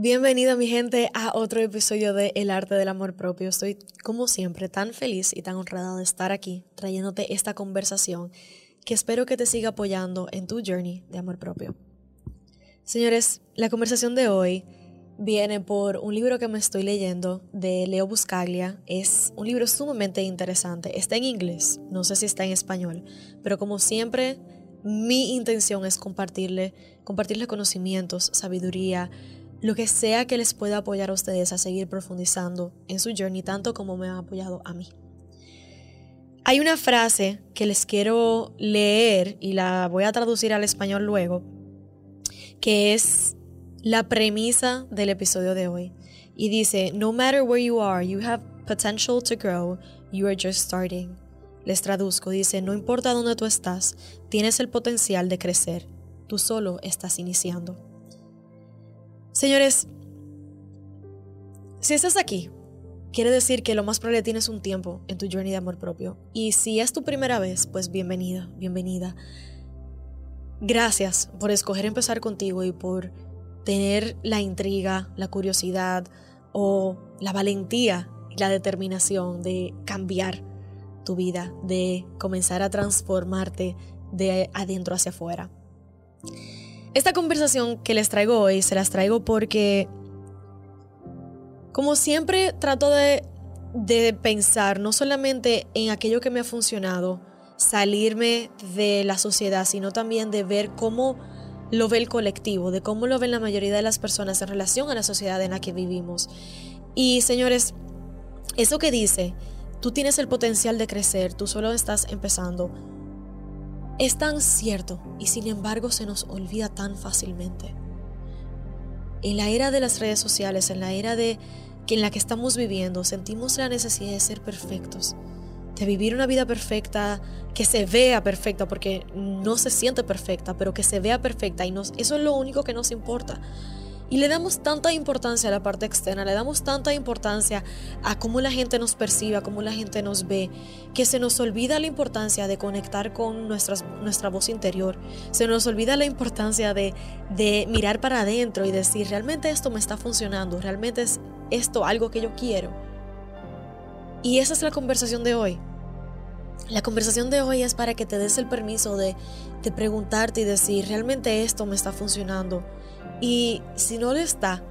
Bienvenido mi gente a otro episodio de El arte del amor propio. Estoy como siempre tan feliz y tan honrada de estar aquí trayéndote esta conversación que espero que te siga apoyando en tu journey de amor propio. Señores, la conversación de hoy viene por un libro que me estoy leyendo de Leo Buscaglia. Es un libro sumamente interesante. Está en inglés, no sé si está en español, pero como siempre, mi intención es compartirle, compartirle conocimientos, sabiduría, lo que sea que les pueda apoyar a ustedes a seguir profundizando en su journey, tanto como me ha apoyado a mí. Hay una frase que les quiero leer y la voy a traducir al español luego, que es la premisa del episodio de hoy. Y dice, no matter where you are, you have potential to grow, you are just starting. Les traduzco, dice, no importa dónde tú estás, tienes el potencial de crecer, tú solo estás iniciando. Señores, si estás aquí quiere decir que lo más probable tienes un tiempo en tu journey de amor propio. Y si es tu primera vez, pues bienvenida, bienvenida. Gracias por escoger empezar contigo y por tener la intriga, la curiosidad o la valentía y la determinación de cambiar tu vida, de comenzar a transformarte de adentro hacia afuera. Esta conversación que les traigo hoy se las traigo porque como siempre trato de, pensar no solamente en aquello que me ha funcionado, salirme de la sociedad, sino también de ver cómo lo ve el colectivo, de cómo lo ven la mayoría de las personas en relación a la sociedad en la que vivimos. Y señores, eso que dice, tú tienes el potencial de crecer, tú solo estás empezando, es tan cierto y sin embargo se nos olvida tan fácilmente. En la era de las redes sociales, en la era de que en la que estamos viviendo sentimos la necesidad de ser perfectos, de vivir una vida perfecta, que se vea perfecta, porque no se siente perfecta, pero que se vea perfecta y eso es lo único que nos importa. Y le damos tanta importancia a la parte externa, le damos tanta importancia a cómo la gente nos percibe, a cómo la gente nos ve, que se nos olvida la importancia de conectar con nuestra voz interior, se nos olvida la importancia de, de mirar para adentro y decir, realmente esto me está funcionando, realmente es esto algo que yo quiero. Y esa es la conversación de hoy. La conversación de hoy es para que te des el permiso de, de preguntarte y decir, realmente esto me está funcionando y si no lo está,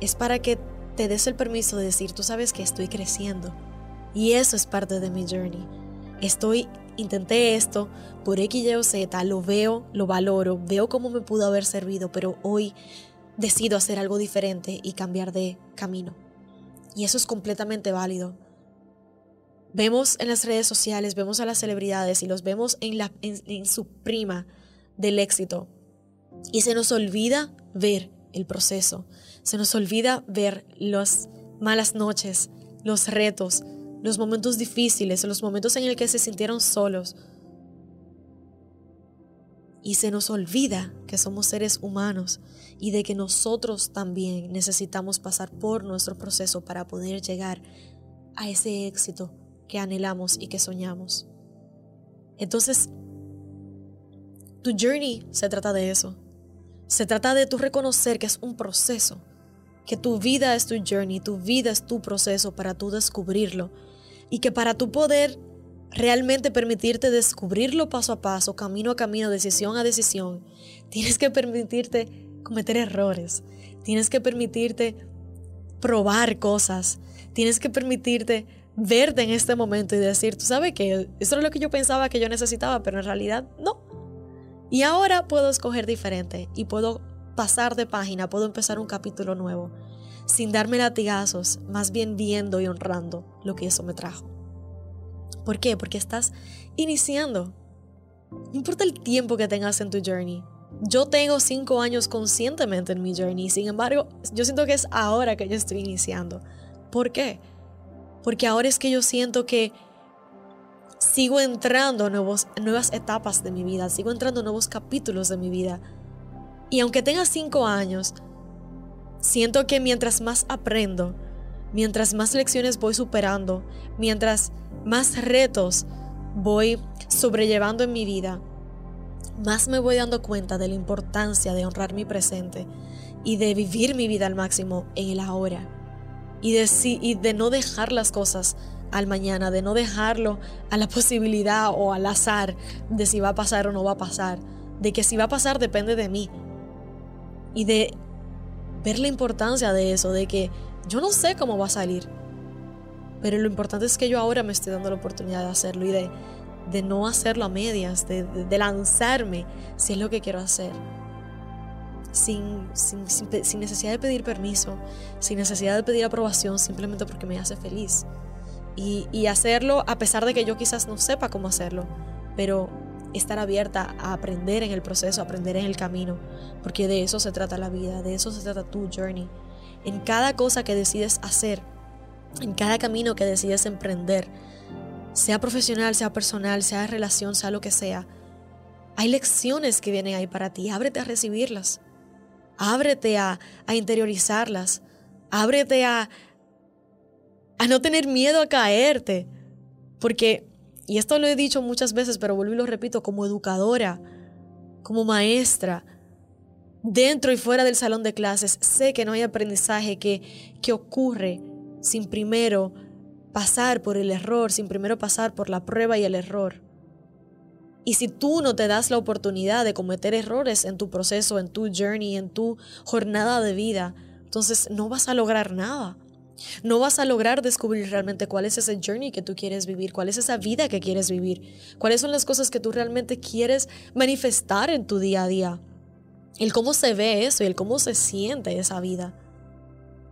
es para que te des el permiso de decir, tú sabes que estoy creciendo. Y eso es parte de mi journey. Estoy, intenté esto por X, Y o Z, lo veo, lo valoro, veo cómo me pudo haber servido, pero hoy decido hacer algo diferente y cambiar de camino. Y eso es completamente válido. Vemos en las redes sociales, vemos a las celebridades y los vemos en, la, en su prima del éxito. Y se nos olvida ver el proceso. Se nos olvida ver las malas noches, los retos, los momentos difíciles, los momentos en el que se sintieron solos. Y se nos olvida que somos seres humanos y de que nosotros también necesitamos pasar por nuestro proceso para poder llegar a ese éxito que anhelamos y que soñamos. Entonces, tu journey se trata de eso. Se trata de tú reconocer que es un proceso, que tu vida es tu journey, tu vida es tu proceso para tú descubrirlo y que para tú poder realmente permitirte descubrirlo paso a paso, camino a camino, decisión a decisión, tienes que permitirte cometer errores, tienes que permitirte probar cosas, tienes que permitirte verte en este momento y decir, tú sabes que eso es lo que yo pensaba que yo necesitaba, pero en realidad no. Y ahora puedo escoger diferente y puedo pasar de página, puedo empezar un capítulo nuevo, sin darme latigazos, más bien viendo y honrando lo que eso me trajo. ¿Por qué? Porque estás iniciando. No importa el tiempo que tengas en tu journey. Yo tengo cinco años conscientemente en mi journey, sin embargo, yo siento que es ahora que yo estoy iniciando. ¿Por qué? Porque ahora es que yo siento que sigo entrando nuevos, nuevas etapas de mi vida, sigo entrando nuevos capítulos de mi vida. Y aunque tenga cinco años, siento que mientras más aprendo, mientras más lecciones voy superando, mientras más retos voy sobrellevando en mi vida, más me voy dando cuenta de la importancia de honrar mi presente y de vivir mi vida al máximo en el ahora. Y de, y de no dejar las cosas al mañana, de no dejarlo a la posibilidad o al azar de si va a pasar o no va a pasar, de que si va a pasar depende de mí. Y de ver la importancia de eso, de que yo no sé cómo va a salir, pero lo importante es que yo ahora me estoy dando la oportunidad de hacerlo y de, de no hacerlo a medias, de, lanzarme si es lo que quiero hacer. Sin, sin, sin, necesidad de pedir permiso, sin necesidad de pedir aprobación, simplemente porque me hace feliz. Y, hacerlo a pesar de que yo quizás no sepa cómo hacerlo, pero estar abierta a aprender en el proceso, a aprender en el camino, porque de eso se trata la vida, de eso se trata tu journey. En cada cosa que decides hacer, en cada camino que decides emprender, sea profesional, sea personal, sea de relación, sea lo que sea, hay lecciones que vienen ahí para ti. Ábrete a recibirlas. Ábrete a, a interiorizarlas. Ábrete a, a no tener miedo a caerte. Porque, y esto lo he dicho muchas veces, pero vuelvo y lo repito, como educadora, como maestra, dentro y fuera del salón de clases, sé que no hay aprendizaje que, que ocurre sin primero pasar por el error, sin primero pasar por la prueba y el error. Y si tú no te das la oportunidad de cometer errores en tu proceso, en tu journey, en tu jornada de vida, entonces no vas a lograr nada. No vas a lograr descubrir realmente cuál es ese journey que tú quieres vivir, cuál es esa vida que quieres vivir, cuáles son las cosas que tú realmente quieres manifestar en tu día a día. El cómo se ve eso y el cómo se siente esa vida.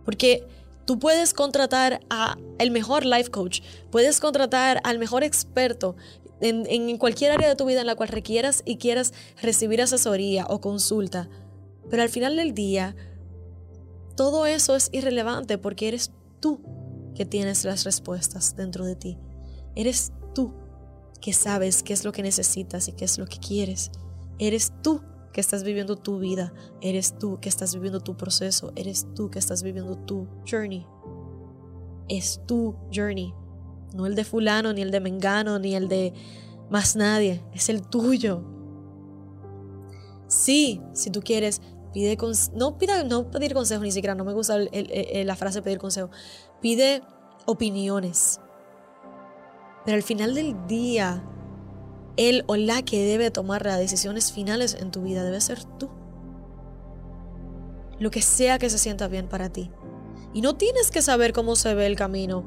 Porque Tú puedes contratar a el mejor life coach, puedes contratar al mejor experto en, cualquier área de tu vida en la cual requieras y quieras recibir asesoría o consulta. Pero al final del día, todo eso es irrelevante porque eres tú que tienes las respuestas dentro de ti. Eres tú que sabes qué es lo que necesitas y qué es lo que quieres. Eres tú que estás viviendo tu vida, eres tú que estás viviendo tu proceso, eres tú que estás viviendo tu journey. Es tu journey, no el de fulano, ni el de mengano, ni el de más nadie, es el tuyo. Sí, si tú quieres, pide no pida, no pedir consejo ni siquiera, no me gusta la frase pedir consejo. Pide opiniones. Pero al final del día, él o la que debe tomar las decisiones finales en tu vida debe ser tú. Lo que sea que se sienta bien para ti. Y no tienes que saber cómo se ve el camino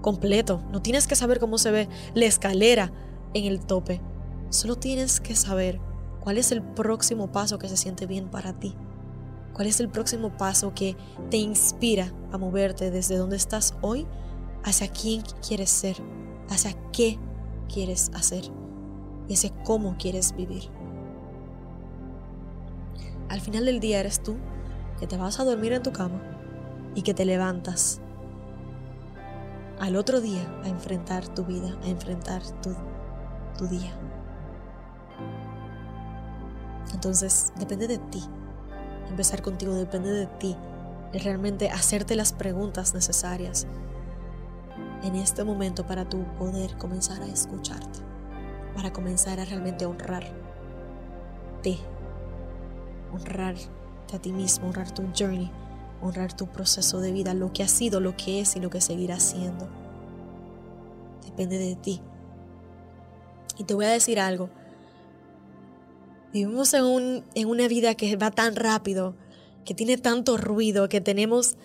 completo, no tienes que saber cómo se ve la escalera en el tope. Solo tienes que saber cuál es el próximo paso que se siente bien para ti. ¿Cuál es el próximo paso que te inspira a moverte desde donde estás hoy hacia quién quieres ser, hacia qué quieres hacer? y ese cómo quieres vivir. Al final del día eres tú que te vas a dormir en tu cama y que te levantas al otro día a enfrentar tu vida, a enfrentar tu, tu día. Entonces, depende de ti. Empezar contigo depende de ti. De realmente hacerte las preguntas necesarias en este momento para tú poder comenzar a escucharte para comenzar a realmente honrarte, honrarte a ti mismo, honrar tu journey, honrar tu proceso de vida, lo que ha sido, lo que es y lo que seguirá siendo. Depende de ti. Y te voy a decir algo. Vivimos en, en una vida que va tan rápido, que tiene tanto ruido, que tenemos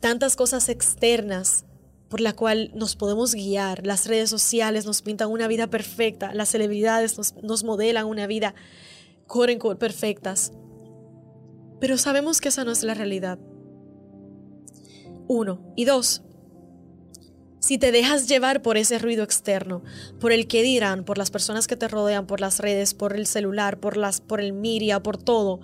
tantas cosas externas por la cual nos podemos guiar. Las redes sociales nos pintan una vida perfecta, las celebridades nos, modelan una vida core perfectas. Pero sabemos que esa no es la realidad. Uno. Y dos, si te dejas llevar por ese ruido externo, por el que dirán, por las personas que te rodean, por las redes, por el celular, por, las, por el media, por todo,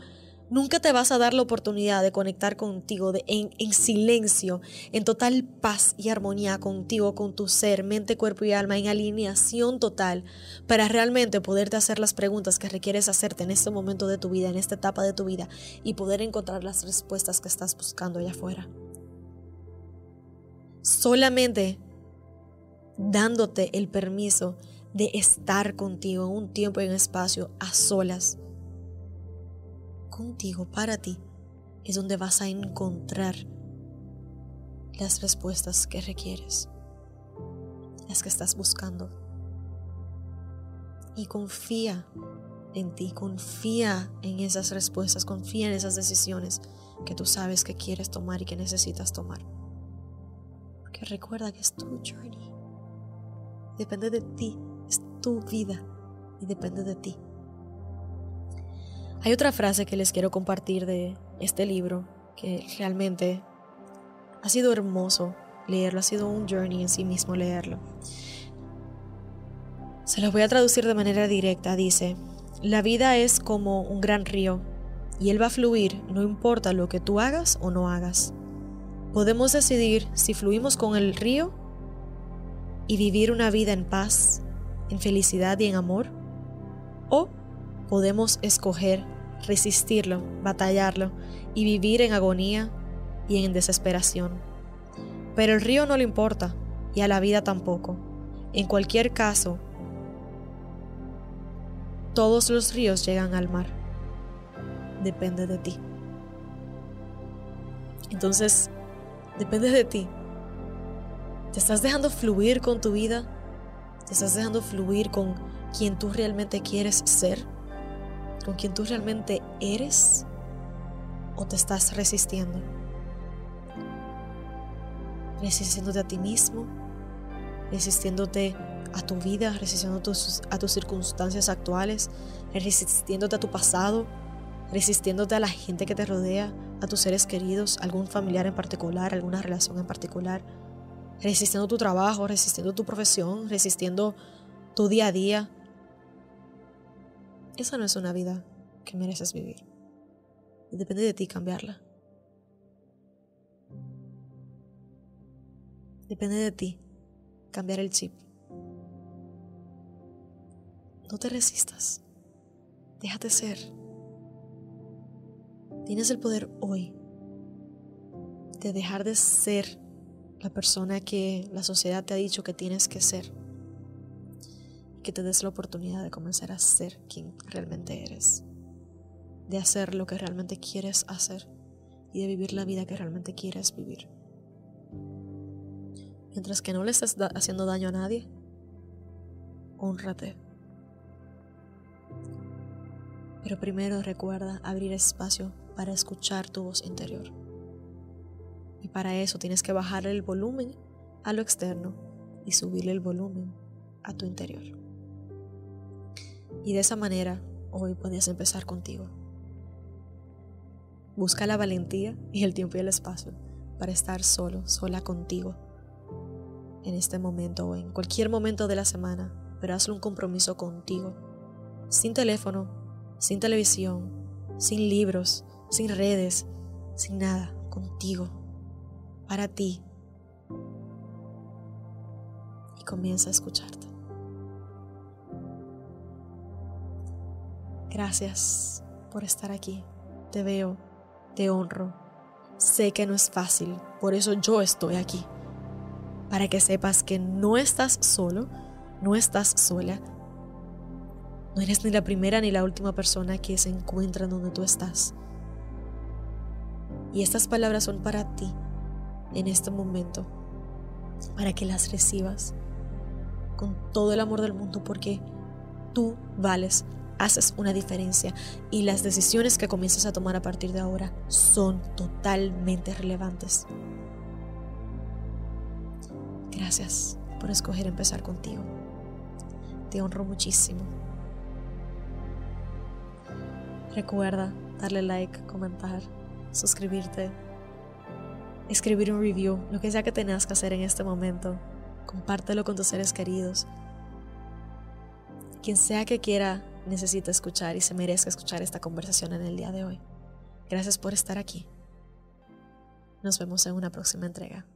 Nunca te vas a dar la oportunidad de conectar contigo de, en, en, silencio, en total paz y armonía contigo, con tu ser, mente, cuerpo y alma, en alineación total, para realmente poderte hacer las preguntas que requieres hacerte en este momento de tu vida, en esta etapa de tu vida, y poder encontrar las respuestas que estás buscando allá afuera. Solamente dándote el permiso de estar contigo un tiempo y un espacio a solas contigo, para ti, es donde vas a encontrar las respuestas que requieres, las que estás buscando. Y confía en ti, confía en esas respuestas, confía en esas decisiones que tú sabes que quieres tomar y que necesitas tomar. Porque recuerda que es tu journey. Depende de ti, es tu vida y depende de ti. Hay otra frase que les quiero compartir de este libro que realmente ha sido hermoso leerlo, ha sido un journey en sí mismo leerlo. Se los voy a traducir de manera directa. Dice, la vida es como un gran río y él va a fluir no importa lo que tú hagas o no hagas. Podemos decidir si fluimos con el río y vivir una vida en paz, en felicidad y en amor, o podemos escoger resistirlo, batallarlo y vivir en agonía y en desesperación. Pero el río no le importa y a la vida tampoco. En cualquier caso, todos los ríos llegan al mar. Depende de ti. Entonces, depende de ti. ¿Te estás dejando fluir con tu vida? ¿Te estás dejando fluir con quien tú realmente quieres ser? con quien tú realmente eres o te estás resistiendo? Resistiéndote a ti mismo, resistiéndote a tu vida, resistiéndote a tus circunstancias actuales, resistiéndote a tu pasado, resistiéndote a la gente que te rodea, a tus seres queridos, algún familiar en particular, alguna relación en particular, resistiendo tu trabajo, resistiendo tu profesión, resistiendo tu día a día, esa no es una vida que mereces vivir. Depende de ti cambiarla. Depende de ti cambiar el chip. No te resistas. Déjate ser. Tienes el poder hoy de dejar de ser la persona que la sociedad te ha dicho que tienes que ser que te des la oportunidad de comenzar a ser quien realmente eres, de hacer lo que realmente quieres hacer y de vivir la vida que realmente quieres vivir. Mientras que no le estés haciendo daño a nadie, honrate. Pero primero recuerda abrir espacio para escuchar tu voz interior. Y para eso tienes que bajar el volumen a lo externo y subirle el volumen a tu interior. Y de esa manera hoy podías empezar contigo. Busca la valentía y el tiempo y el espacio para estar solo, sola contigo en este momento o en cualquier momento de la semana, pero hazlo un compromiso contigo, sin teléfono, sin televisión, sin libros, sin redes, sin nada, contigo, para ti. Y comienza a escucharte. Gracias por estar aquí. Te veo, te honro. Sé que no es fácil, por eso yo estoy aquí. Para que sepas que no estás solo, no estás sola. No eres ni la primera ni la última persona que se encuentra donde tú estás. Y estas palabras son para ti en este momento, para que las recibas con todo el amor del mundo, porque tú vales haces una diferencia y las decisiones que comienzas a tomar a partir de ahora son totalmente relevantes. Gracias por escoger empezar contigo. Te honro muchísimo. Recuerda darle like, comentar, suscribirte, escribir un review, lo que sea que tengas que hacer en este momento. Compártelo con tus seres queridos. Quien sea que quiera necesita escuchar y se merezca escuchar esta conversación en el día de hoy. Gracias por estar aquí. Nos vemos en una próxima entrega.